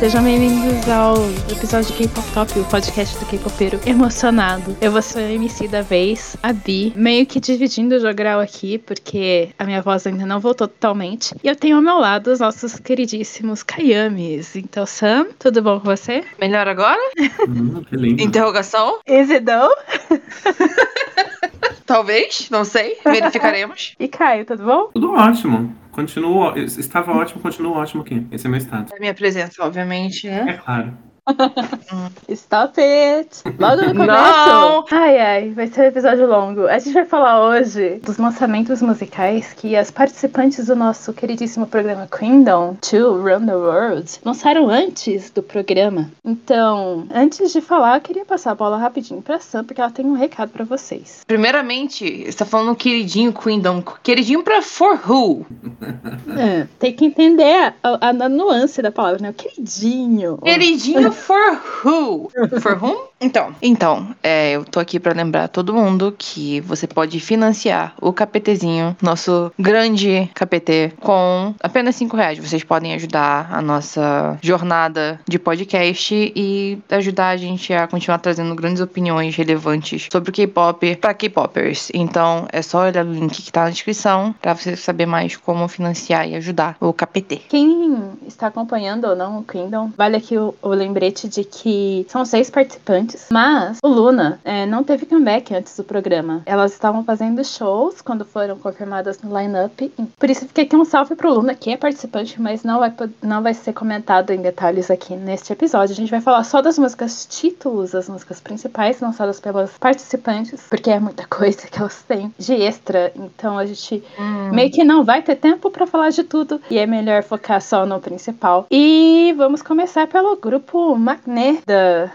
Sejam bem-vindos ao episódio de K-Pop Top, o podcast do K-Popeiro emocionado. Eu vou ser a MC da vez, a Bi, meio que dividindo o jogral aqui, porque a minha voz ainda não voltou totalmente. E eu tenho ao meu lado os nossos queridíssimos Kayamis. Então, Sam, tudo bom com você? Melhor agora? Hum, que lindo. Interrogação? Is it though? Talvez, não sei. Verificaremos. E Caio, tudo bom? Tudo ótimo. Continuo, estava ótimo, continua ótimo aqui. Esse é meu estado. A minha presença, obviamente, né? É claro. Stop it! Logo no começo! Não! Ai, ai, vai ser um episódio longo. A gente vai falar hoje dos lançamentos musicais que as participantes do nosso queridíssimo programa Kingdom 2 Run the World lançaram antes do programa. Então, antes de falar, eu queria passar a bola rapidinho pra Sam, porque ela tem um recado pra vocês. Primeiramente, você tá falando queridinho Queendom. Queridinho pra For Who? É, tem que entender a, a- a nuance da palavra, né? O queridinho. Queridinho For Who? For Whom? Então, então é, eu tô aqui pra lembrar todo mundo que você pode financiar o KPTzinho, nosso grande KPT, com apenas 5 reais. Vocês podem ajudar a nossa jornada de podcast e ajudar a gente a continuar trazendo grandes opiniões relevantes sobre o K-pop pra K-popers. Então, é só olhar o link que tá na descrição pra você saber mais como financiar e ajudar o KPT. Quem está acompanhando ou não o Kingdom, vale aqui o, o lembrete de que são seis participantes, mas o Luna é, não teve comeback antes do programa. Elas estavam fazendo shows quando foram confirmadas no line-up. Por isso fiquei aqui um salve pro Luna, que é participante, mas não vai, não vai ser comentado em detalhes aqui neste episódio. A gente vai falar só das músicas títulos, as músicas principais lançadas pelas participantes, porque é muita coisa que elas têm de extra. Então a gente Meio que não vai ter tempo pra falar de tudo e é melhor focar só no principal. E vamos começar pelo grupo Magné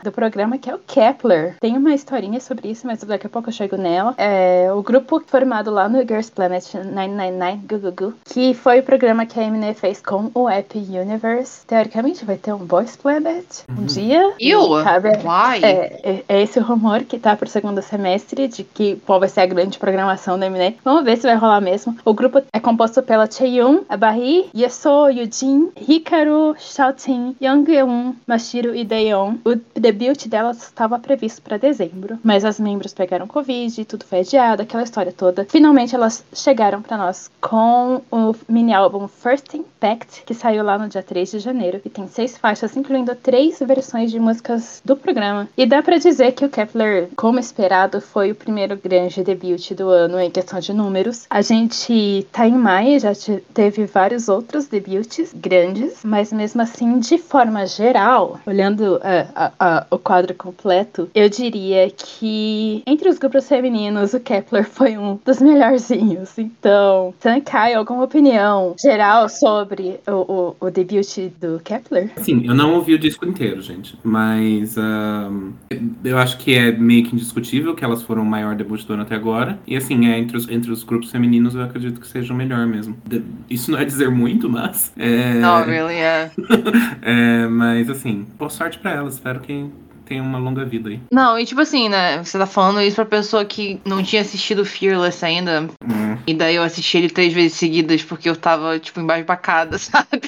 do programa, que é o Kepler. Tem uma historinha sobre isso, mas daqui a pouco eu chego nela. É o grupo formado lá no Girls Planet 999 Gugugu, que foi o programa que a Eminem fez com o App Universe. Teoricamente vai ter um Boys Planet um dia. Ew! E cabe- Why? é, é, é esse o rumor que tá pro segundo semestre de que qual vai ser a grande programação da Eminem. Vamos ver se vai rolar mesmo. O grupo é composto pela Chaeyoung, a Barry, Yeso, Yujin, Hikaru, Xiaoting, Young-eun, Mashiro e Daeon. O debut delas estava previsto para dezembro, mas as membros pegaram Covid tudo foi adiado, aquela história toda. Finalmente elas chegaram para nós com o mini álbum First Impact, que saiu lá no dia 3 de janeiro e tem seis faixas, incluindo três versões de músicas do programa. E dá pra dizer que o Kepler, como esperado, foi o primeiro grande debut do ano em questão de números. A gente tá em maio, já te- teve vários outros debuts grandes, mas mesmo assim, de forma geral, olhando é, a- a- o quadro completo, eu diria que entre os grupos femininos, o Kepler foi um dos melhorzinhos. Então, Sankai, alguma opinião geral sobre o, o, o debut do Kepler? Assim, eu não ouvi o disco inteiro, gente. Mas eu acho que é meio que indiscutível que elas foram o maior debut do ano até agora. E assim, é, entre, os, entre os grupos femininos eu acredito que seja o melhor mesmo. De- isso não é dizer muito, mas. É, Não, really, é. é, mas assim, boa sorte pra elas. Espero que tenha uma longa vida aí. Não, e tipo assim, né? Você tá falando isso pra pessoa que não tinha assistido Fearless ainda. Hum, E daí eu assisti ele três vezes seguidas porque eu tava, tipo, embasbacada, sabe?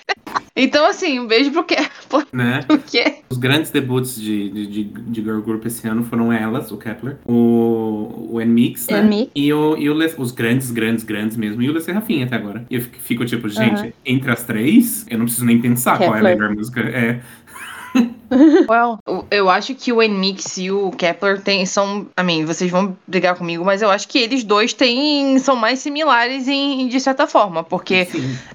Então, assim, um beijo pro quê? Por né? quê? Os grandes debuts de, de, de, de girl group esse ano foram elas, o Kepler, o, o N-Mix, né? N-Mix. E, o, e o Le- os grandes, grandes, grandes mesmo, e o Lece Rafinha até agora. E eu fico, fico tipo, gente, entre as três, eu não preciso nem pensar qual é a Kepler. melhor música. É, Well, eu- acho que o N-Mix e o Kepler tem, são. I mean, vocês vão brigar comigo, mas eu acho que eles dois têm, são mais similares em, de certa forma. Porque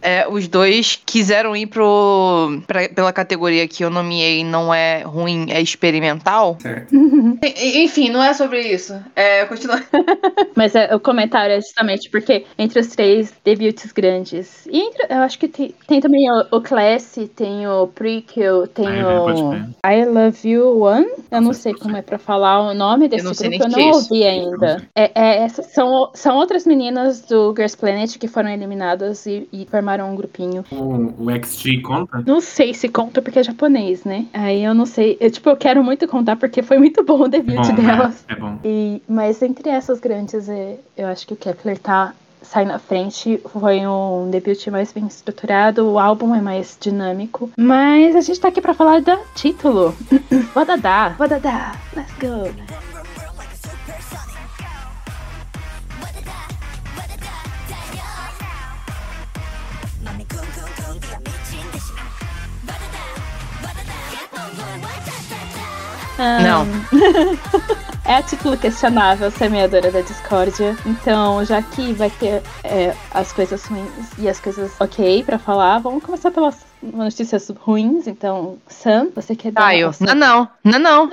é, os dois quiseram ir pro, pra- pela categoria que eu nomeei não é ruim, é experimental. Certo. Enfim, não é sobre isso. É, continua. Mas é, o comentário é justamente porque entre os três debuts grandes. E entre, eu acho que tem, tem também o, o Class, tem o Prequel, tem Ah, é, pode o. I Love You One. Eu não sei não como é pra falar o nome desse não sei grupo, eu nem que não é ouvi Não ainda. É, é, são, são outras meninas do Girls Planet que foram eliminadas e, e formaram um grupinho. O, o XG conta? Não sei se conta porque é japonês, né? Aí eu não sei. Eu, tipo, eu quero muito contar porque foi muito bom o debut Bom, delas. né? É bom. E, mas entre essas grandes, é, eu acho que o Kepler tá sai na frente. Foi um debut mais bem estruturado, o álbum é mais dinâmico. Mas a gente tá aqui pra falar do título. Wadada, Wadada, let's go. Não. é a título questionável, semeadora da discórdia. Então, já que vai ter é, as coisas ruins e as coisas ok pra falar, vamos começar pelas notícias ruins. Então, Sam, você quer dar Caio. uma- Não, não, não, não.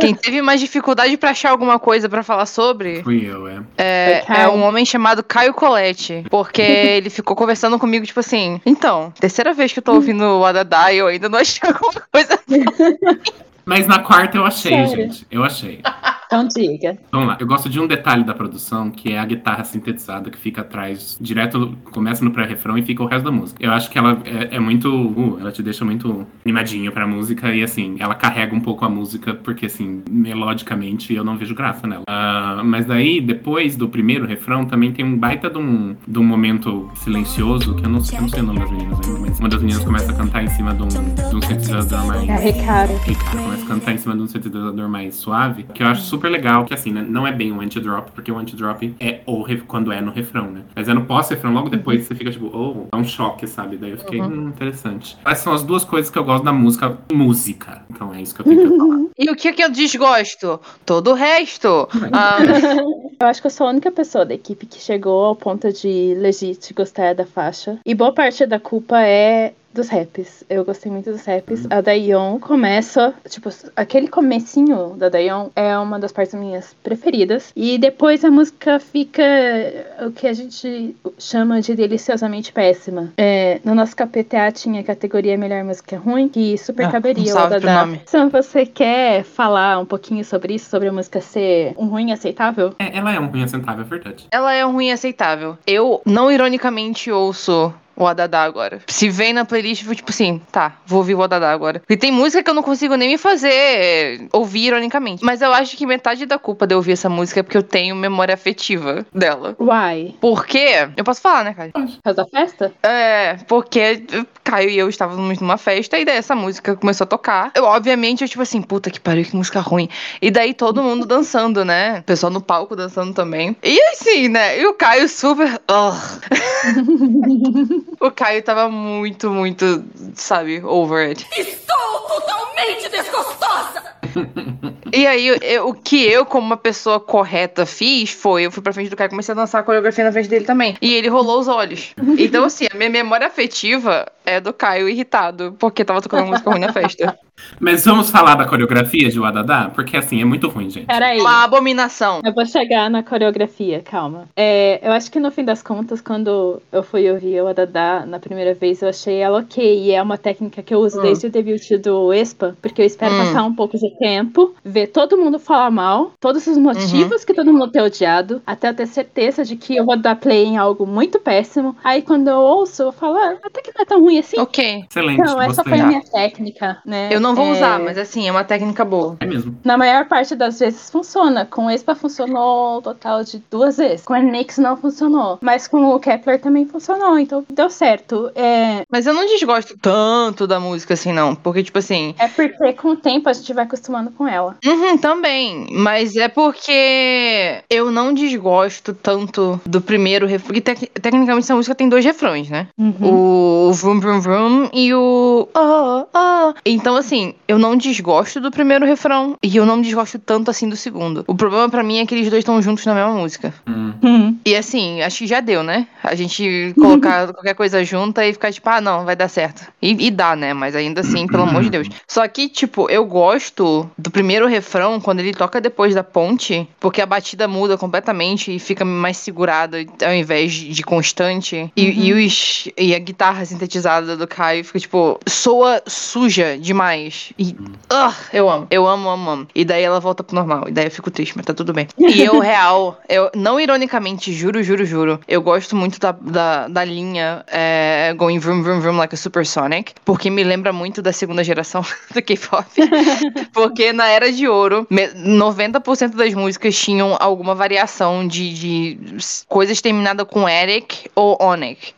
Quem teve mais dificuldade pra achar alguma coisa pra falar sobre Fui eu, é. é, é um homem chamado Caio Colette. Porque ele ficou conversando comigo, tipo assim, então, terceira vez que eu tô ouvindo o Adadá e eu ainda não achei alguma coisa. Mas na quarta eu achei, Sério? gente. Eu achei. Então, diga. Vamos lá. Eu gosto de um detalhe da produção, que é a guitarra sintetizada que fica atrás, direto, começa no pré-refrão e fica o resto da música. Eu acho que ela é, é muito. uh, ela te deixa muito animadinho pra música e, assim, ela carrega um pouco a música, porque, assim, melodicamente eu não vejo graça nela. Ah, mas daí, depois do primeiro refrão, também tem um baita de um, de um momento silencioso, que eu não, sei- eu não sei o nome das meninas ainda, mas uma das meninas começa a cantar em cima de um, de um sintetizador mais. É. E cara, começa a cantar em cima de um sintetizador mais suave, que eu acho super legal, que assim, né, não é bem um anti-drop, porque o anti-drop é o ref- quando é no refrão, né? Mas é no pós-refrão, logo depois você fica tipo, oh, é um choque, sabe? Daí eu fiquei, hum, interessante. Essas são as duas coisas que eu gosto da música, música. Então é isso que eu tenho que falar. E o que, que eu desgosto? Todo o resto. Ah, Eu acho que eu sou a única pessoa da equipe que chegou ao ponto de legit gostar da faixa. E boa parte da culpa é dos raps. Eu gostei muito dos raps. A Dayon começa, tipo, aquele comecinho da Dayon é uma das partes minhas preferidas. E depois a música fica o que a gente chama de deliciosamente péssima. É, no nosso KPTA tinha a categoria Melhor Música Ruim, que super Ah, caberia um o nome. Sam, você quer falar um pouquinho sobre isso? Sobre a música ser um ruim aceitável? É, ela é um ruim assentável, é verdade. ela é um ruim aceitável. Eu, não ironicamente, ouço o Adadá agora. Se vem na playlist, eu tipo assim, tá, vou ouvir o Adadá agora. E tem música que eu não consigo nem me fazer é, ouvir ironicamente. Mas eu acho que metade da culpa de eu ouvir essa música é porque eu tenho memória afetiva dela. Why? Porque, eu posso falar, né, cara? Por causa da festa? É, porque Caio e eu estávamos numa festa e daí essa música começou a tocar. Eu, obviamente, eu tipo assim, puta que pariu, que música ruim. E daí todo mundo dançando, né? O pessoal no palco dançando também. E assim, né? E o Caio super. Ugh. o Caio tava muito, muito, sabe, over it. Estou totalmente desgostosa! E aí, eu- eu- o que eu, como uma pessoa correta, fiz foi: eu fui pra frente do Caio e comecei a dançar a coreografia na frente dele também. E ele rolou os olhos. Então, assim, a minha memória afetiva é do Caio irritado, porque tava tocando uma música ruim na festa. Mas vamos falar da coreografia de Wadada? Porque assim, é muito ruim, gente. Peraí. Uma abominação. Eu vou chegar na coreografia, calma. É, eu acho que no fim das contas, quando eu fui ouvir o Adadá na primeira vez, eu achei ela ok. E é uma técnica que eu uso Hum. desde o debut do Expa, porque eu espero Hum. passar um pouco de tempo, ver todo mundo falar mal, todos os motivos que todo mundo tem odiado, até eu ter certeza de que eu vou dar play em algo muito péssimo. Aí quando eu ouço, eu falo, ah, até que não é tão ruim assim. Ok. Excelente, Então, essa foi a minha técnica, né? Eu não vou É, usar, mas assim, é uma técnica boa. É mesmo. Na maior parte das vezes funciona. Com o Expa funcionou um total de duas vezes. Com a Nix não funcionou. Mas com o Kepler também funcionou. Então deu certo. É, Mas eu não desgosto tanto da música assim, não. Porque, tipo assim. é porque com o tempo a gente vai acostumando com ela. Uhum, também. Mas é porque eu não desgosto tanto do primeiro refrão. Porque tec- tecnicamente essa música tem dois refrões, né? O Vroom Vroom Vroom e o. Oh, oh. Então, assim, eu não desgosto do primeiro refrão. E eu não desgosto tanto assim do segundo. O problema pra mim é que eles dois estão juntos na mesma música. Hum. Uhum. E assim, acho que já deu, né? A gente colocar qualquer coisa junta e ficar tipo, ah, não, vai dar certo. E, e dá, né? Mas ainda assim, pelo amor de Deus. Só que, tipo, eu gosto do primeiro refrão, quando ele toca depois da ponte, porque a batida muda completamente e fica mais segurada ao invés de constante. E, e, os, e a guitarra sintetizada do Caio fica, tipo, soa suja demais. E ah, eu amo. Eu amo, amo, amo. E daí ela volta pro normal. E daí eu fico triste, mas tá tudo bem. E eu, real, eu, não ironicamente, juro, juro, juro, eu gosto muito da, da, da linha é, Going Vroom Vroom Vroom Like a Supersonic, porque me lembra muito da segunda geração do K-pop. porque na Era de Ouro, me- 90% das músicas tinham alguma variação de, de coisas terminadas com Eric ou Onic.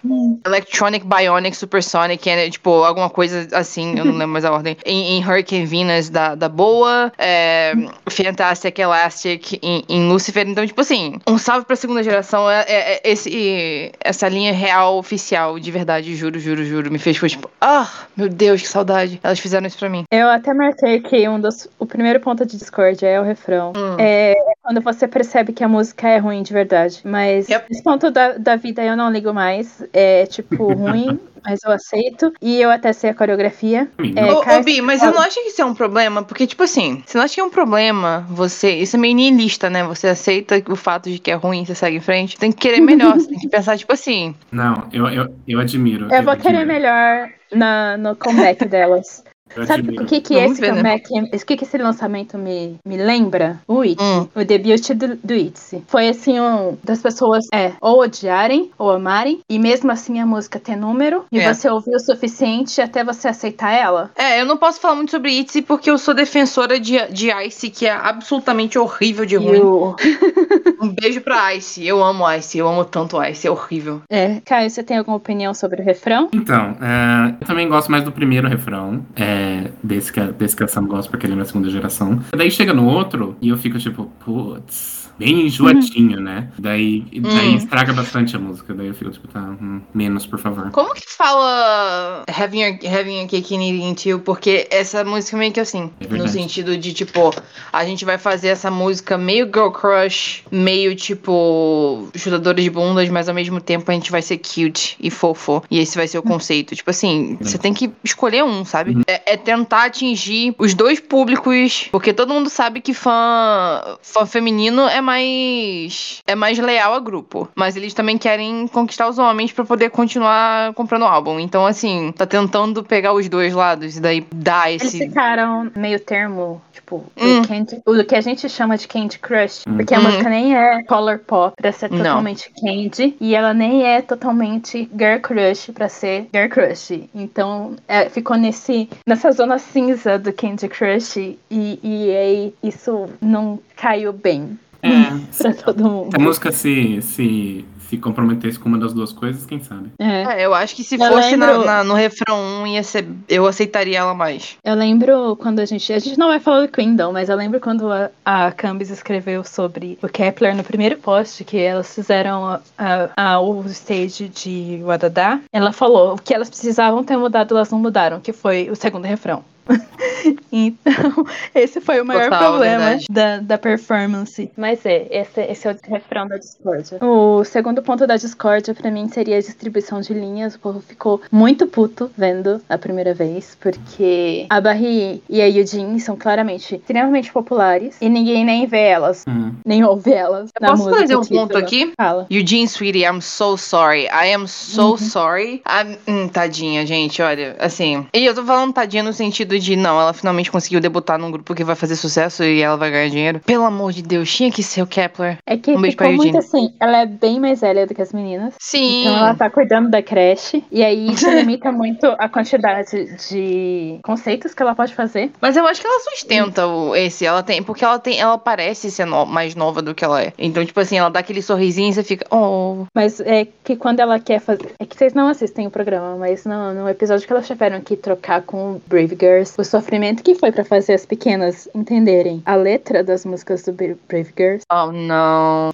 Electronic, Bionic, Supersonic, é, tipo, alguma coisa assim, eu não lembro mais a ordem. Em, em Hurricane Venus, da, da boa, é, Fantastic, Elastic, em, em Lucifer. Então, tipo assim, um salve pra segunda geração. É, é- é esse, essa linha real, oficial, de verdade, juro, juro, juro, me fez, tipo, ah, meu Deus, que saudade. Elas fizeram isso pra mim. Eu até marquei que um dos, o primeiro ponto de discórdia é o refrão. Hum. É quando você percebe que a música é ruim de verdade. Mas Yep. esse ponto da, da vida eu não ligo mais. É tipo ruim, mas eu aceito. E eu até sei a coreografia. É, Ô, ô, Bi, mas você não acha que isso é um problema? Porque, tipo assim, você não acha que é um problema você. Isso é meio niilista, né? Você aceita o fato de que é ruim, você segue em frente. Tem que querer melhor, você tem que pensar, tipo assim. Não, eu, eu, eu admiro. Eu vou querer admiro, melhor na, no comeback delas. Eu Sabe admiro. o que, que Vamos esse ver, né? o que, que esse lançamento me, me lembra? O It, Hum. o debut do, do Itzy. Foi assim, um das pessoas é, ou odiarem ou amarem, e mesmo assim a música ter número, e É. você ouvir o suficiente até você aceitar ela. É, eu não posso falar muito sobre Itzy porque eu sou defensora de, de Ice, que é absolutamente horrível de ruim. o... Um beijo pra Ice. Eu amo Ice, eu amo tanto Ice, é horrível. É, Caio, você tem alguma opinião sobre o refrão? Então, é, eu também gosto mais do primeiro refrão, é, desse, que, desse que a Sam gosta, porque ele é da segunda geração. Daí chega no outro e eu fico tipo, putz, bem enjoadinho, né? Daí, daí Hum. estraga bastante a música. Daí eu fico tipo, tá, hum, menos, por favor. Como que fala Having Your, having your Cake and Eating Too? Porque essa música é meio que assim, É no sentido de tipo, a gente vai fazer essa música meio girl crush, meio tipo chutadores de bundas, mas ao mesmo tempo a gente vai ser cute e fofo. E esse vai ser o conceito. Tipo assim, você tem que escolher um, sabe? Uhum. É, é tentar atingir os dois públicos, porque todo mundo sabe que fã, fã feminino é mais é mais leal a grupo, mas eles também querem conquistar os homens pra poder continuar comprando o álbum. Então assim, tá tentando pegar os dois lados e daí dar Eles esse ficaram meio termo, tipo, Hum. o, candy, o que a gente chama de Candy Crush. Hum. Porque a Hum. música nem é color pop pra ser Não. totalmente candy. E ela nem é totalmente girl crush pra ser girl crush. Então, é, ficou nesse, nessa zona cinza do Candy Crush. E, e aí, isso não caiu bem É, pra todo mundo. se a música se, se, se comprometesse com uma das duas coisas, quem sabe? É. É, eu acho que se Eu fosse na- lembro- na- no refrão 1, ia ser, eu aceitaria ela mais. Eu lembro quando a gente. A gente não vai falar do Queendom, mas eu lembro quando a, a Cambis escreveu sobre o Kepler no primeiro post, que elas fizeram a, a- a- o stage de Wadadá. Ela falou o que elas precisavam ter mudado, elas não mudaram, que foi o segundo refrão. então, esse foi o maior Total, problema da, da performance. Mas é, esse, esse é o refrão da discórdia. O segundo ponto da discórdia, pra mim, seria a distribuição de linhas. O povo ficou muito puto vendo a primeira vez, porque a Barry e a Yujin são claramente extremamente populares e ninguém nem vê elas, Hum. nem ouve elas. Eu na posso música trazer um título. ponto aqui? Fala. Eugene, sweetie, I'm so sorry. I am so Uhum. sorry. I'm- hum, tadinha, gente, olha, assim. E eu tô falando tadinha no sentido de, não, ela finalmente conseguiu debutar num grupo que vai fazer sucesso e ela vai ganhar dinheiro. Pelo amor de Deus, tinha que ser o Kepler. É que Um beijo pra ficou muito Eugene. assim, ela é bem mais velha do que as meninas. Sim. Então ela tá cuidando da creche. E aí isso limita muito a quantidade de conceitos que ela pode fazer. Mas eu acho que ela sustenta o, esse. Ela tem. Porque ela tem. Ela parece ser no- mais nova do que ela é. Então, tipo assim, ela dá aquele sorrisinho e você fica. Oh. Mas é que quando ela quer fazer. É que vocês não assistem o programa, mas no, no episódio que elas tiveram que trocar com o Brave Girls, o sofrimento que foi pra fazer as pequenas entenderem a letra das músicas do Bra- Brave Girls. Oh, não.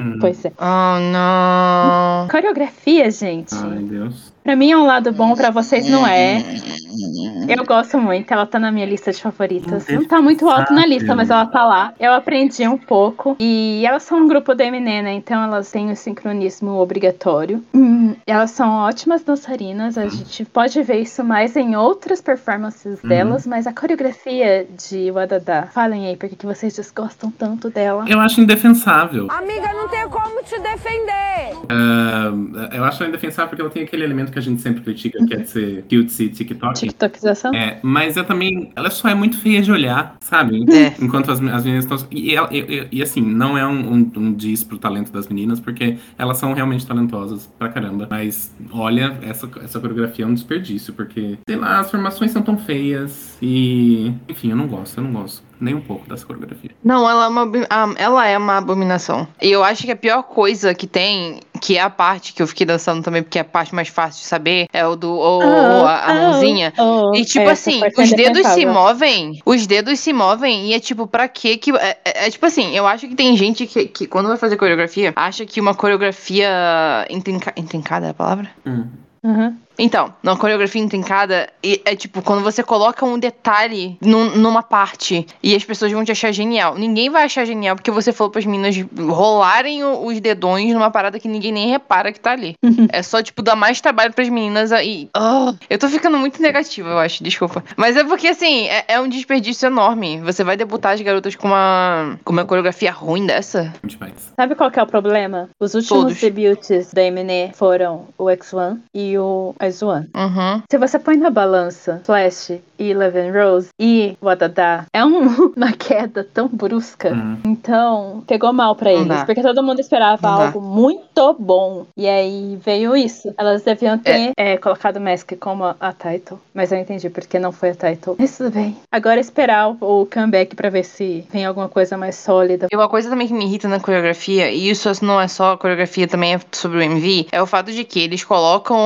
Hum. Pois é. Oh, não. Coreografia, gente. Ai, Deus. Pra mim é um lado bom, pra vocês não é. Eu gosto muito, ela tá na minha lista de favoritas. Não tá muito alto na lista, mas ela tá lá. Eu aprendi um pouco. E elas são um grupo da MN, né? Então elas têm o sincronismo obrigatório. Hum, elas são ótimas dançarinas. A gente pode ver isso mais em outras performances delas, mas a coreografia de Wadada. Falem aí, por que vocês desgostam tanto dela? Eu acho indefensável. Amiga, não tem como te defender. Ah, eu acho ela indefensável porque ela tem aquele elemento que a gente sempre critica, que é de ser cutesy TikTok. É, mas ela também, ela só é muito feia de olhar, sabe? É. Enquanto as, as meninas estão. E, ela- e- e- e, assim, não é um, um, um diz pro talento das meninas, porque elas são realmente talentosas pra caramba. Mas olha, essa, essa coreografia é um desperdício, porque, sei lá, as formações são tão feias e. Enfim, eu não gosto, eu não gosto nem um pouco dessa coreografia. Não, ela é, uma, ah, ela é uma abominação. E eu acho que a pior coisa que tem, que é a parte que eu fiquei dançando também, porque é a parte mais fácil de saber, é o do oh, oh, oh, a, a mãozinha. oh, E tipo essa assim, é os dedos se movem, os dedos se movem e é tipo, pra quê que. É, é- é tipo assim, eu acho que tem gente que, que quando vai fazer coreografia, acha que uma coreografia intrinca, intrincada é a palavra? Hum. Uhum. Então, uma coreografia intrincada é tipo quando você coloca um detalhe num- numa parte e as pessoas vão te achar genial. Ninguém vai achar genial porque você falou pras meninas rolarem o- os dedões numa parada que ninguém nem repara que tá ali. é só, tipo, dar mais trabalho pras meninas aí. Ah, eu tô ficando muito negativa, eu acho, desculpa. Mas é porque, assim, é, é um desperdício enorme. Você vai debutar as garotas com uma, com uma coreografia ruim dessa? Demais. Sabe qual que é o problema? Os últimos Todos. debuts da MNE foram o X1 e o X1. Uhum. Se você põe na balança Flash e Eleven Rose e Wadada, é um- uma queda tão brusca. Hum. Então, pegou mal pra Não eles. dá. Porque todo mundo esperava Não dá. algo muito bom. E aí veio isso. Elas deviam ter é, colocado Mask como a, a title. Mas eu entendi porque não foi a title. Mas tudo bem. Agora é esperar o, o comeback pra ver se vem alguma coisa mais sólida. E uma coisa também que me irrita na coreografia, e isso não é só a coreografia, também é sobre o MV, é o fato de que eles colocam.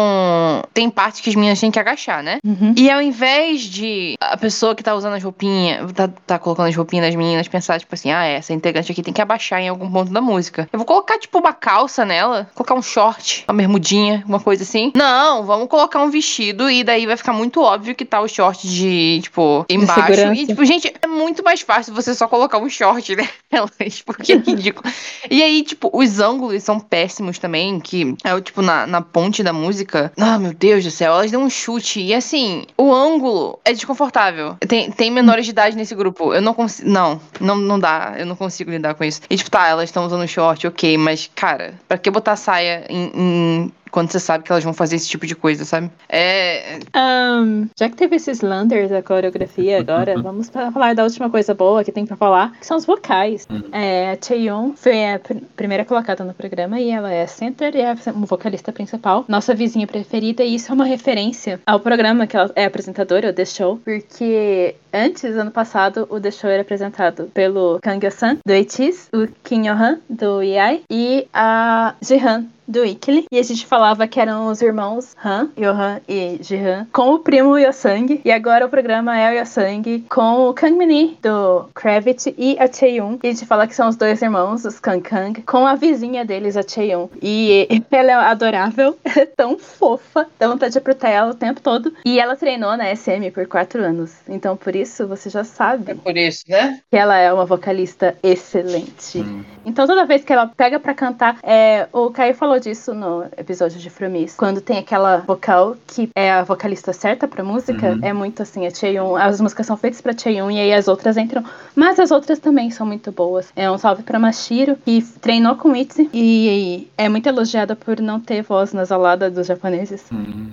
Tem partes que as meninas têm que agachar, né? Uhum. E ao invés de a pessoa que tá usando as roupinhas, tá, tá colocando as roupinhas das meninas, pensar, tipo assim, ah, essa integrante aqui tem que abaixar em algum ponto da música. Eu vou colocar, tipo, uma calça nela, colocar um short, uma bermudinha, uma coisa assim. Não, vamos colocar um vestido e daí vai ficar muito óbvio que tá o short de, tipo, embaixo. E, tipo, gente, é muito mais fácil você só colocar um short nelas, porque é ridículo. e aí, tipo, os ângulos são péssimos também, que é o, tipo, na, na ponte da música. Ah, meu Deus do céu, elas dão um chute. E assim, o ângulo é desconfortável. Tem, tem menores de idade nesse grupo. Eu não consigo. Não, não, não dá. Eu não consigo lidar com isso. E tipo, tá, elas estão usando short, ok, mas, cara, pra que botar saia em. em- Quando você sabe que elas vão fazer esse tipo de coisa, sabe? É. Ahn, já que teve esses landers da coreografia agora, vamos falar da última coisa boa que tem pra falar, que são os vocais. É, a Chaeyoung foi a pr- primeira colocada no programa e ela é center e é vocalista principal, nossa vizinha preferida, e isso é uma referência ao programa que ela é apresentadora, o The Show, porque antes, ano passado, o The Show era apresentado pelo Kang Yo-san, do ATEEZ, o Kim Yo-han, do EI, e a Jihan, do Ikili. E a gente falava que eram os irmãos Han, Yohan e Jihan, com o primo Yosang. E agora o programa é o Yosang com o Kang Mini, do Kravitz, e a Chaeyoung. E a gente fala que são os dois irmãos, os Kang Kang, com a vizinha deles, a Chaeyoung. E ela é adorável, é tão fofa, dá vontade de apertar ela o tempo todo. E ela treinou na SM por quatro anos. Então, por isso, você já sabe por isso, né? que ela é uma vocalista excelente. Hum. Então toda vez que ela pega pra cantar, é, o Caio falou disso no episódio de Frumis, quando tem aquela vocal que é a vocalista certa pra música, Uhum. é muito assim, a Chaeyoung, as músicas são feitas pra Chaeyoung e aí as outras entram, mas as outras também são muito boas. É um salve pra Mashiro, que treinou com Itzy e é muito elogiada por não ter voz nasalada dos japoneses. Hum.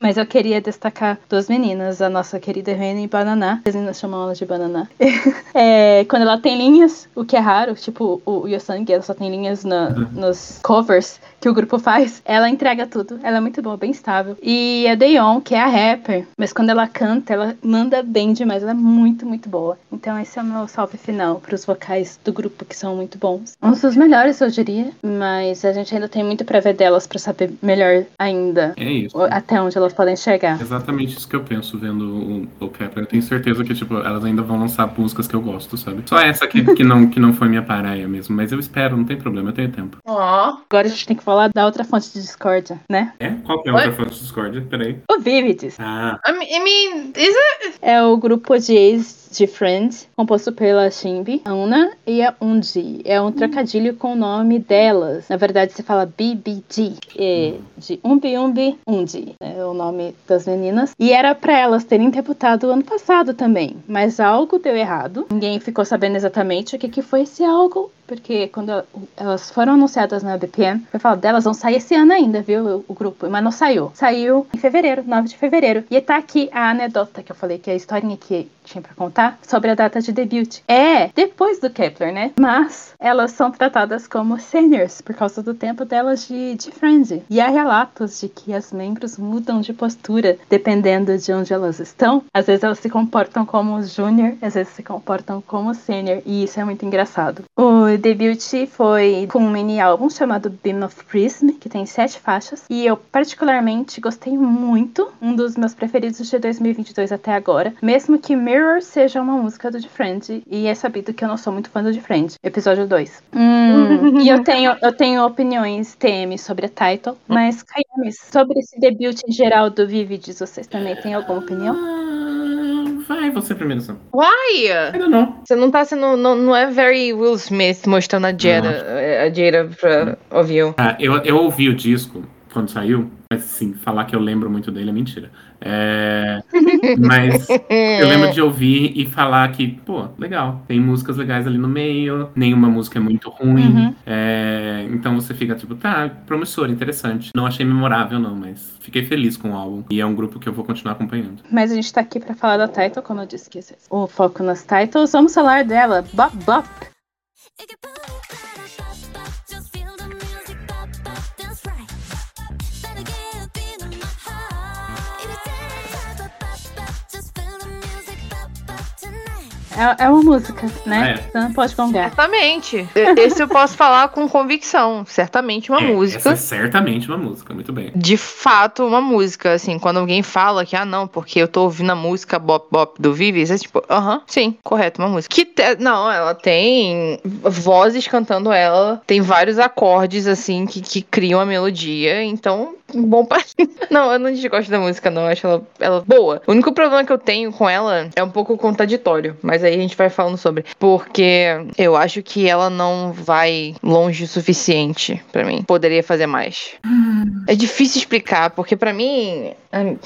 Mas eu queria destacar duas meninas, a nossa querida Rene e Bananá. As meninas chamam ela de Bananá. É, quando ela tem linhas, o que é raro, tipo o Yosang, ela só tem linhas na- nos covers que o grupo faz, ela entrega tudo. Ela é muito boa, bem estável. E a Daeon, que é a rapper, mas quando ela canta, ela manda bem demais. Ela é muito, muito boa. Então esse é o meu salve final pros vocais do grupo, que são muito bons. Um dos melhores, eu diria, mas a gente ainda tem muito pra ver delas pra saber melhor ainda É isso. até onde elas podem chegar. Exatamente isso que eu penso vendo o, o Kepler. Eu tenho certeza que, tipo, elas ainda vão lançar músicas que eu gosto, sabe? Só essa que, que, não, que não foi minha praia mesmo. Mas eu espero, não tem problema, eu tenho tempo. Ó. Agora a gente tem que falar da outra fonte de discórdia, né? É? Qual que é a Oi? outra fonte de Discord? Peraí. O Vivids Ah, I mean, is it? é o grupo de ex de Friends, composto pela Shimbi, a Una e a Unji. É um trocadilho com o nome delas. Na verdade, se fala BBG, é de Umbi Umbi Unji, é o nome das meninas. E era pra elas terem debutado ano passado também, mas algo deu errado. Ninguém ficou sabendo exatamente o que, que foi esse algo porque quando elas foram anunciadas na BPM, foi falado delas vão sair esse ano ainda, viu? O, grupo, mas não saiu. Saiu em fevereiro, 9 de fevereiro. E tá aqui a anedota que eu falei, que é a historinha que tinha para contar sobre a data de debut. É depois do Kepler, né? Mas elas são tratadas como seniors por causa do tempo delas de, de Frenzy. E há relatos de que as membros mudam de postura dependendo de onde elas estão. Às vezes elas se comportam como júnior, às vezes se comportam como sênior. E isso é muito engraçado. O debut foi com um mini álbum chamado Beam of Prism, que tem sete faixas. E eu particularmente gostei muito. Um dos meus preferidos de 2022 até agora. Mesmo que Mirror seja uma música do Friend. E é sabido que eu não sou muito fã do Friend. Episódio 2. Hum, e eu tenho, eu tenho opiniões TM sobre a title. Mas, Kayami, sobre esse debut em geral do Vivids, vocês também têm alguma opinião? Vai, você primeiro, Sam. Why? Ainda não. Você não tá sendo. Não, não é very Will Smith mostrando a Jada, a Jada pra ouvir. Ah, eu, eu ouvi o disco quando saiu, mas sim, falar que eu lembro muito dele é mentira. É... Mas eu lembro de ouvir e falar que, pô, legal, tem músicas legais ali no meio, nenhuma música é muito ruim. Uhum. É... Então você fica tipo, tá, promissor, interessante. Não achei memorável, não, mas fiquei feliz com o álbum. E é um grupo que eu vou continuar acompanhando. Mas a gente tá aqui pra falar da title, como eu disse que o foco nas titles. Vamos falar dela, Bop Bop. É, é uma música, né? É. Você não pode gongar. Certamente. Esse eu posso falar com convicção. Certamente uma é, música. Essa é certamente uma música, muito bem. De fato, uma música. Assim, quando alguém fala que, ah, não, porque eu tô ouvindo a música Bop Bop do Vives, é tipo, aham, uh -huh, sim, correto, uma música. Que te... Não, ela tem vozes cantando ela, tem vários acordes, assim, que, que criam a melodia. Então, bom pra. não, eu não desgosto da música, não. Eu acho ela, ela boa. O único problema que eu tenho com ela é um pouco contraditório, mas aí a gente vai falando sobre. Porque eu acho que ela não vai longe o suficiente para mim. Poderia fazer mais. Hum. É difícil explicar, porque para mim,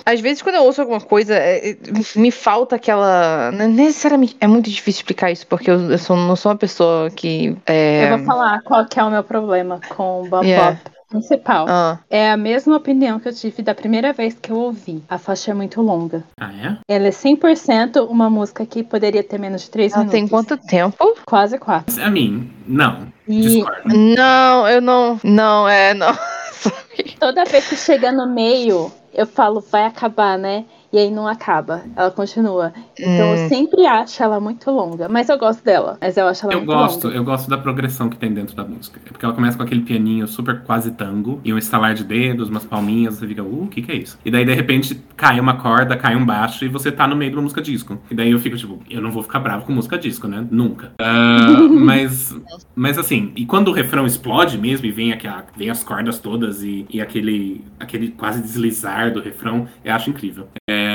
às vezes quando eu ouço alguma coisa, é, é, me falta aquela. Necessariamente. É muito difícil explicar isso, porque eu, eu sou, não sou uma pessoa que. É... Eu vou falar qual é o meu problema com o Bob yeah. Bob principal. Ah. É a mesma opinião que eu tive da primeira vez que eu ouvi. A faixa é muito longa. Ah, é? Ela é 100% uma música que poderia ter menos de 3 Ela minutos. tem quanto tempo? Quase 4. A mim, não. E... Discordo. Não, eu não. Não, é, não. Toda vez que chega no meio, eu falo, vai acabar, né? e aí não acaba, ela continua. Então eu sempre acho ela muito longa, mas eu gosto dela, mas eu acho ela eu muito gosto, longa. Eu gosto da progressão que tem dentro da música. É porque ela começa com aquele pianinho super quase tango, e um estalar de dedos, umas palminhas, você fica, uh, o que que é isso? E daí de repente cai uma corda, cai um baixo e você tá no meio de uma música disco. E daí eu fico tipo, eu não vou ficar bravo com música disco, né? Nunca. Uh, mas, mas assim, e quando o refrão explode mesmo e vem, aqui, vem as cordas todas e, e aquele, aquele quase deslizar do refrão, eu acho incrível. É,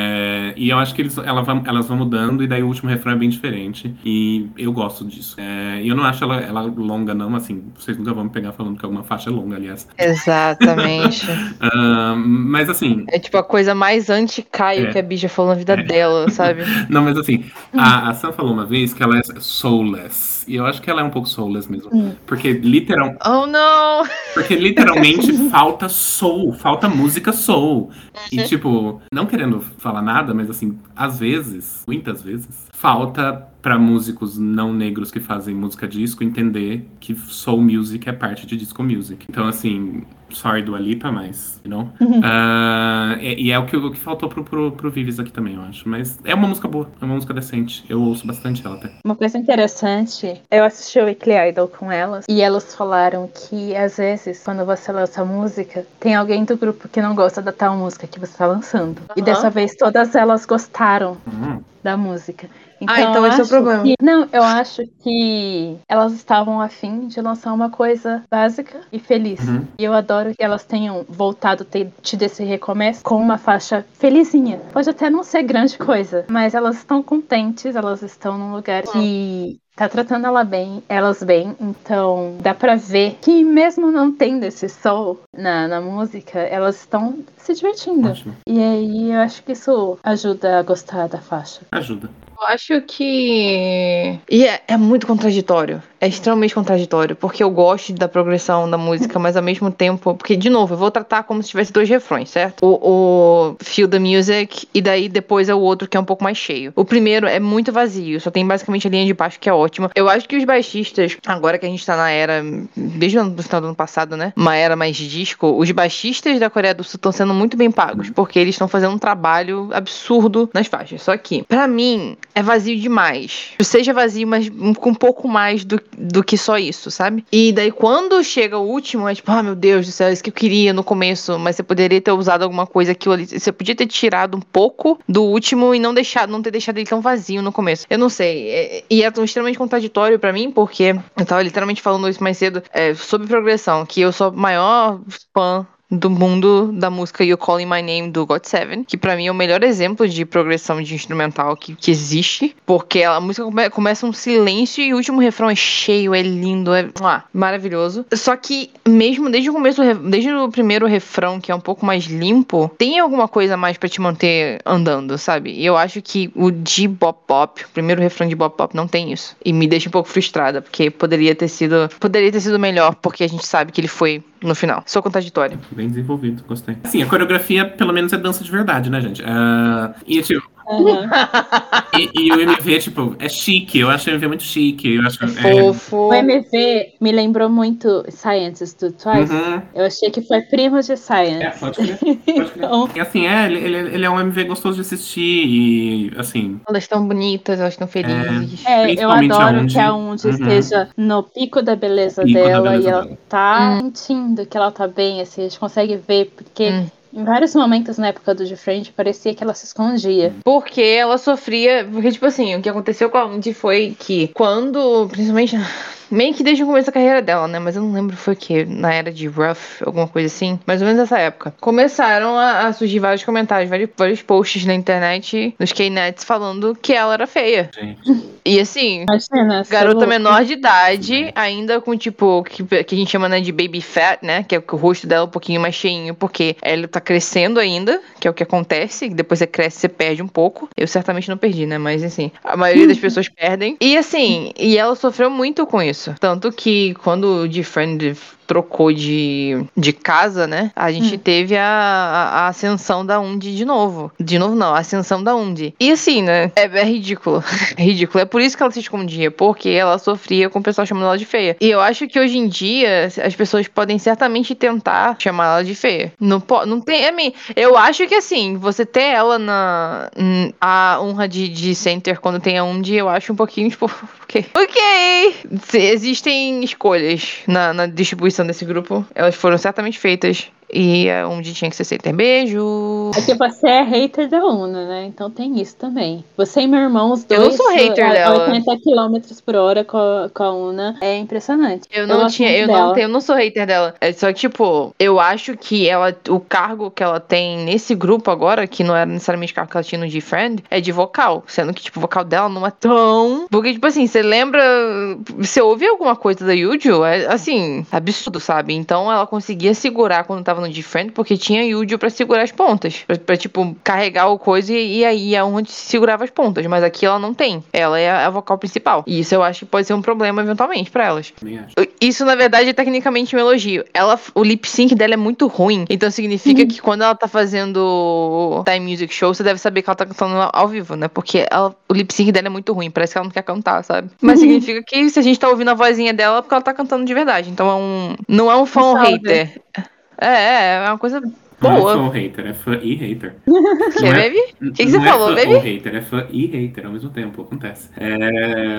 e eu acho que eles, ela vai, elas vão mudando, e daí o último refrão é bem diferente. E eu gosto disso. É, e eu não acho ela, ela longa, não, assim, vocês nunca vão me pegar falando que alguma faixa é longa, aliás. Exatamente. uh, mas assim. É tipo a coisa mais anti-Caio é, que a bicha falou na vida é. dela, sabe? não, mas assim, a, a Sam falou uma vez que ela é soulless. E eu acho que ela é um pouco soulless mesmo. Hum. Porque literal. Oh, não! Porque literalmente falta soul, falta música soul. E uhum. tipo, não querendo falar nada, mas assim, às vezes, muitas vezes, falta para músicos não negros que fazem música disco entender que soul music é parte de disco music. Então, assim, sorry do Alipa, mas, you know? Uhum. Uh, e, e, é o que, o que faltou pro, pro, pro Vives aqui também, eu acho. Mas é uma música boa, é uma música decente. Eu ouço bastante ela até. Uma coisa interessante, eu assisti o Weekly Idol com elas e elas falaram que às vezes, quando você lança música, tem alguém do grupo que não gosta da tal música que você tá lançando. Uhum. E dessa vez todas elas gostaram uhum. da música. Então, ah, então esse é o problema. Que, não, eu acho que elas estavam afim de lançar uma coisa básica e feliz. Uhum. E eu adoro que elas tenham voltado, ter tido esse recomeço com uma faixa felizinha. Pode até não ser grande coisa, mas elas estão contentes, elas estão num lugar que tá tratando ela bem, elas bem, então dá pra ver que mesmo não tendo esse sol na, na música, elas estão se divertindo. Ótimo. E aí eu acho que isso ajuda a gostar da faixa. Ajuda. Eu acho que. E é, é muito contraditório. É extremamente contraditório. Porque eu gosto da progressão da música, mas ao mesmo tempo. Porque, de novo, eu vou tratar como se tivesse dois refrões, certo? O, o Feel the Music e daí depois é o outro que é um pouco mais cheio. O primeiro é muito vazio, só tem basicamente a linha de baixo que é ótima. Eu acho que os baixistas, agora que a gente tá na era. Desde o final do ano passado, né? Uma era mais disco, os baixistas da Coreia do Sul estão sendo muito bem pagos. Porque eles estão fazendo um trabalho absurdo nas faixas. Só que, para mim, é vazio demais. Seja vazio, mas com um pouco mais do, do que só isso, sabe? E daí quando chega o último, é tipo, ah, meu Deus do céu, isso que eu queria no começo, mas você poderia ter usado alguma coisa aquilo ali. Você podia ter tirado um pouco do último e não deixado, não ter deixado ele tão vazio no começo. Eu não sei. É, e é extremamente contraditório para mim, porque eu tava literalmente falando isso mais cedo é, sobre progressão, que eu sou maior fã do mundo da música You Calling My Name do God Seven, que para mim é o melhor exemplo de progressão de instrumental que, que existe, porque a música come, começa um silêncio e o último refrão é cheio, é lindo, é ah, maravilhoso. Só que mesmo desde o começo, desde o primeiro refrão, que é um pouco mais limpo, tem alguma coisa mais para te manter andando, sabe? E eu acho que o de Bop Bop, o primeiro refrão de Bop Bop não tem isso. E me deixa um pouco frustrada, porque poderia ter sido, poderia ter sido melhor, porque a gente sabe que ele foi no final. Sou contraditório. Bem desenvolvido, gostei. Assim, a coreografia, pelo menos, é dança de verdade, né, gente? Uh, e, tipo, Uhum. e, e, o MV, tipo, é chique. Eu acho o MV muito chique. Eu acho, é fofo. O MV me lembrou muito Science do Twice. Uhum. Eu achei que foi primo de Science. É, pode crer. Pode crer. então... E assim, é, ele, ele é um MV gostoso de assistir. E assim. Elas estão bonitas, elas estão felizes. É, eu adoro que a Undi uhum. esteja no pico da beleza pico dela da beleza e ela dela. tá hum. sentindo que ela tá bem, assim, a gente consegue ver, porque. Hum. Em vários momentos na época do De parecia que ela se escondia. Porque ela sofria. Porque, tipo assim, o que aconteceu com a Andy foi que quando. Principalmente meio que desde o começo da carreira dela, né? Mas eu não lembro foi o que, na era de Ruff, alguma coisa assim. Mais ou menos nessa época. Começaram a, a surgir vários comentários, vários, vários posts na internet, nos K-Nets, falando que ela era feia. Gente. E assim, Imagina, garota menor de idade, ainda com tipo, que, que a gente chama né, de baby fat, né? Que é o rosto dela um pouquinho mais cheinho, porque ela tá crescendo ainda, que é o que acontece. Depois você cresce, você perde um pouco. Eu certamente não perdi, né? Mas assim, a maioria das pessoas perdem. E assim, e ela sofreu muito com isso isso. Tanto que quando o Defriend trocou de, de casa, né? A gente hum. teve a, a, ascensão da Undi de novo. De novo, não, a ascensão da Undi. E assim, né? É, é ridículo. É ridículo. É por isso que ela se escondia, porque ela sofria com o pessoal chamando ela de feia. E eu acho que hoje em dia as pessoas podem certamente tentar chamar ela de feia. Não, não tem. Mean, eu acho que assim, você ter ela na. a honra de, de center quando tem a Undi, eu acho um pouquinho, tipo, ok. Ok! Existem escolhas na, na distribuição desse grupo, elas foram certamente feitas e é onde tinha que ser Center. Beijo! É que você é hater da Una, né? Então tem isso também. Você e meu irmão, os dois. Eu não sou hater a, dela. 80 km por hora com a, com a Una. É impressionante. Eu não eu tinha, eu dela. não tenho, eu não sou hater dela. É só que, tipo, eu acho que ela, o cargo que ela tem nesse grupo agora, que não era necessariamente o cargo que ela tinha no G-Friend, é de vocal. Sendo que, tipo, o vocal dela não é tão. Porque, tipo assim, você lembra. Você ouve alguma coisa da Yuju? É assim, absurdo, sabe? Então ela conseguia segurar quando tava no Defend porque tinha Yudio para segurar as pontas. Pra, pra, tipo, carregar o coisa e, e aí é onde segurava as pontas. Mas aqui ela não tem. Ela é a, a vocal principal. E isso eu acho que pode ser um problema eventualmente para elas. Isso, na verdade, é tecnicamente um elogio. Ela, o lip sync dela é muito ruim. Então significa uhum. que quando ela tá fazendo Time Music Show, você deve saber que ela tá cantando ao vivo, né? Porque ela, o lip sync dela é muito ruim. Parece que ela não quer cantar, sabe? Mas uhum. significa que se a gente tá ouvindo a vozinha dela, é porque ela tá cantando de verdade. Então é um. Não é um fã hater. É, é, é uma coisa Boa. Não é fã hater, é fã e hater. Que, é, baby? O que, que você não falou, é baby? hater, é fã e hater ao mesmo tempo, acontece. É...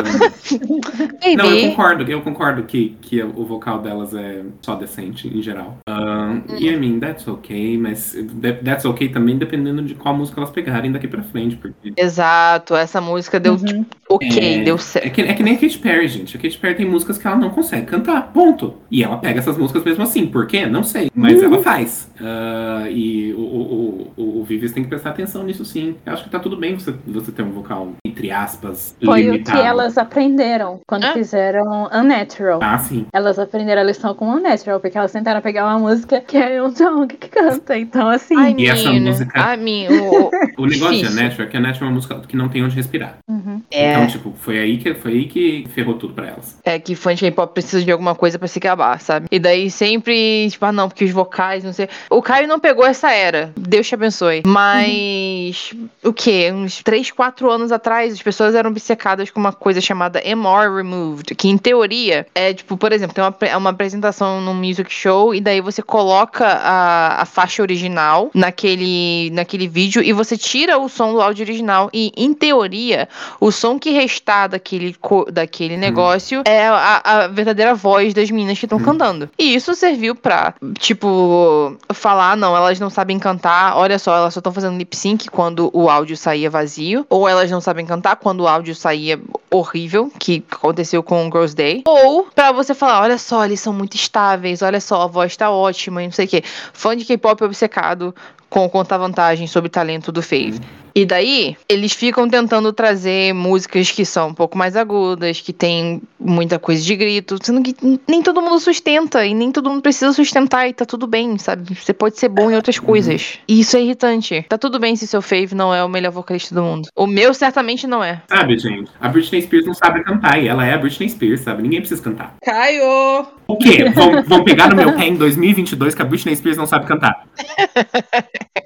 não, eu concordo, eu concordo que, que o vocal delas é só decente, em geral. Uh, E, I mean, that's okay, mas that's okay também dependendo de qual música elas pegarem daqui pra frente. Porque... Exato, essa música deu, uhum. tipo, ok, é, deu certo. É que, é que nem a Katy Perry, gente. A Katy Perry tem músicas que ela não consegue cantar, ponto. E ela pega essas músicas mesmo assim, por quê? Não sei, mas uhum. ela faz. Uh, Uh, e o, o, o, o Vives tem que prestar atenção nisso sim. Eu acho que tá tudo bem você, você ter um vocal, entre aspas, Foi limitado. o que elas aprenderam quando Ah. fizeram Unnatural. Ah, sim. Elas aprenderam a lição com Unnatural, porque elas tentaram pegar uma música que é um Jong que canta. Então, assim. Ai, E essa menino. música- Ai, menino. o- O negócio de Natural é que a Natural é uma música que não tem onde respirar. Uhum. É. Então, tipo, foi aí que, foi aí que ferrou tudo pra elas. É que fã de K-pop precisa de alguma coisa pra se acabar, sabe? E daí sempre, tipo, ah, não, porque os vocais, não sei. O Caio não pegou essa era. Deus te abençoe. Mas. O quê? Uns 3, 4 anos atrás, as pessoas eram obcecadas com uma coisa chamada MR Removed. Que em teoria é, tipo, por exemplo, tem uma, é uma apresentação num music show e daí você coloca a, a faixa original naquele, naquele vídeo e você tira o som do áudio original. E, em teoria, o som que restar daquele, daquele negócio é a, a verdadeira voz das meninas que estão cantando. E isso serviu pra, tipo, falar, "Ah, não, elas não sabem cantar, olha só, elas só estão fazendo lip sync quando o áudio saía vazio, ou elas não sabem cantar quando o áudio saía horrível, que aconteceu com o Girls Day, ou pra você falar, olha só, eles são muito estáveis, olha só, a voz tá ótima e não sei o quê. Fã de K-pop obcecado com contar vantagem sobre talento do Fave. E daí, eles ficam tentando trazer músicas que são um pouco mais agudas, que tem muita coisa de grito, sendo que nem todo mundo sustenta e nem todo mundo precisa sustentar e tá tudo bem, sabe? Você pode ser bom em outras coisas. E isso é irritante. Tá tudo bem se seu Fave não é o melhor vocalista do mundo. O meu certamente não é. Sabe, gente? A Britney Spears não sabe cantar e ela é a Britney Spears, sabe? Ninguém precisa cantar. Caio! O quê? Vão, vão pegar no meu pé em 2022 que a Britney Spears não sabe cantar.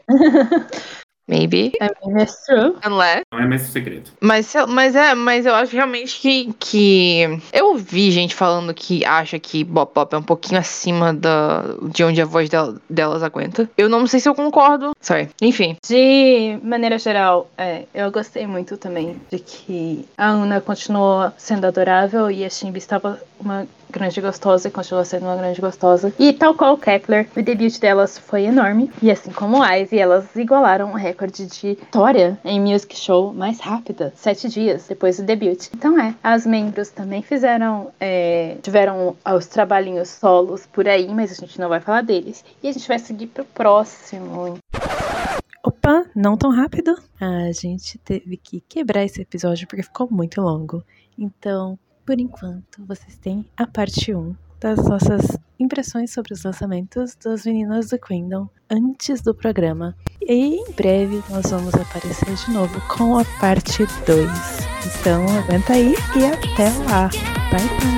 Maybe. I mean, it's true. Unless. Não é mais um segredo. Mas, mas é, mas eu acho realmente que, que. Eu ouvi gente falando que acha que Bop Bop é um pouquinho acima da, de onde a voz del- delas aguenta. Eu não sei se eu concordo. Sorry. Enfim. De maneira geral, é, eu gostei muito também de que a Ana continuou sendo adorável e a Shimbi estava uma grande gostosa e continua sendo uma grande gostosa. E tal qual Kepler, o debut delas foi enorme. E assim como Ivy, elas igualaram o recorde de história em music show mais rápida, sete dias depois do debut. Então é, as membros também fizeram, é, tiveram os trabalhinhos solos por aí, mas a gente não vai falar deles. E a gente vai seguir pro próximo, Opa, não tão rápido. A gente teve que quebrar esse episódio porque ficou muito longo. Então, por enquanto, vocês têm a parte 1 das nossas impressões sobre os lançamentos das meninas do Queendom antes do programa. E em breve nós vamos aparecer de novo com a parte 2. Então, aguenta aí e até lá. Bye bye!